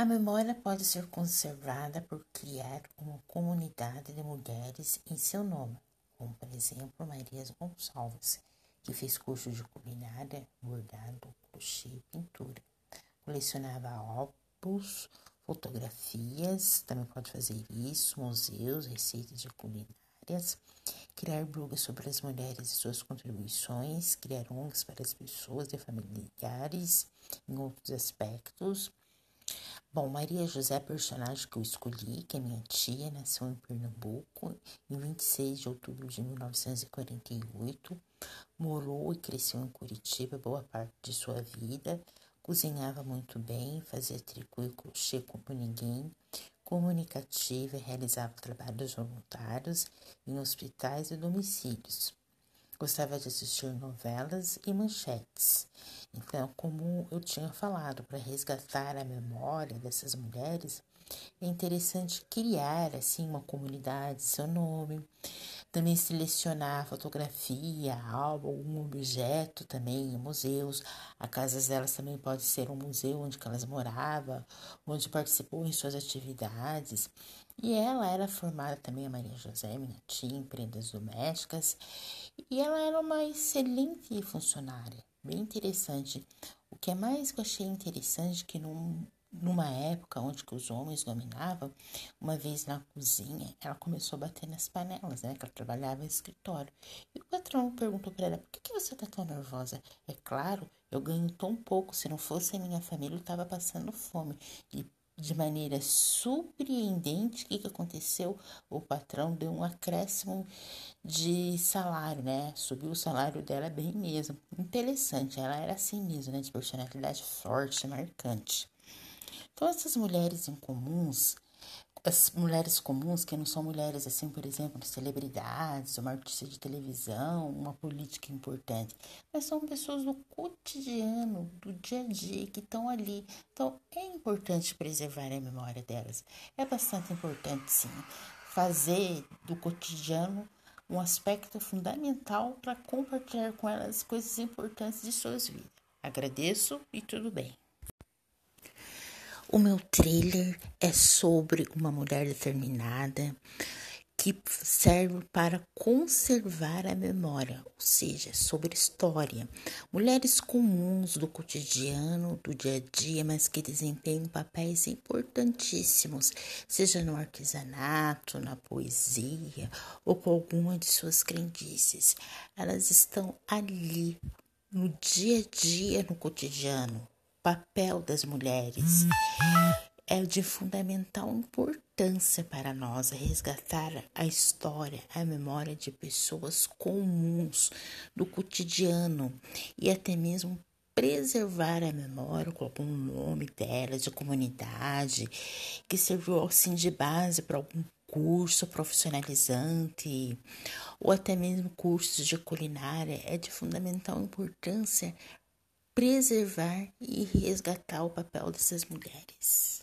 A memória pode ser conservada por criar uma comunidade de mulheres em seu nome, como por exemplo Maria Gonçalves, que fez curso de culinária, bordado, crochê e pintura. Colecionava álbuns, fotografias, também pode fazer isso, museus, receitas de culinárias, criar blogs sobre as mulheres e suas contribuições, criar ONGs para as pessoas e familiares em outros aspectos. Bom, Maria José, personagem que eu escolhi, que é minha tia, nasceu em Pernambuco em 26 de outubro de 1948, morou e cresceu em Curitiba boa parte de sua vida, cozinhava muito bem, fazia tricô e crochê como ninguém, comunicativa realizava trabalhos voluntários em hospitais e domicílios. Gostava de assistir novelas e manchetes. Então, como eu tinha falado, para resgatar a memória dessas mulheres, é interessante criar assim uma comunidade, seu nome, também selecionar fotografia, álbum, algum objeto também museus. A casa delas também pode ser um museu onde elas moravam, onde participou em suas atividades. E ela era formada também, a Maria José, minha tia, em prendas domésticas, e ela era uma excelente funcionária, bem interessante. O que é mais que eu achei interessante que num, numa época onde que os homens dominavam, uma vez na cozinha, ela começou a bater nas panelas, né? Que ela trabalhava em escritório. E o patrão perguntou para ela: por que, que você tá tão nervosa? É claro, eu ganho tão pouco. Se não fosse a minha família, eu tava passando fome. E de maneira surpreendente, o que, que aconteceu? O patrão deu um acréscimo de salário, né? Subiu o salário dela bem mesmo. Interessante, ela era assim mesmo, né? De personalidade forte, marcante. Então, essas mulheres incomuns, as mulheres comuns, que não são mulheres assim, por exemplo, celebridades, uma artista de televisão, uma política importante, mas são pessoas do cotidiano, do dia a dia, que estão ali. Então, é importante preservar a memória delas. É bastante importante, sim, fazer do cotidiano um aspecto fundamental para compartilhar com elas coisas importantes de suas vidas. Agradeço e tudo bem. O meu trailer é sobre uma mulher determinada que serve para conservar a memória, ou seja, sobre história. Mulheres comuns do cotidiano, do dia a dia, mas que desempenham papéis importantíssimos, seja no artesanato, na poesia ou com alguma de suas crendices. Elas estão ali no dia a dia, no cotidiano, papel das mulheres. É de fundamental importância para nós resgatar a história, a memória de pessoas comuns do cotidiano e até mesmo preservar a memória com algum nome delas, de comunidade, que serviu assim de base para algum curso profissionalizante ou até mesmo cursos de culinária, é de fundamental importância preservar e resgatar o papel dessas mulheres.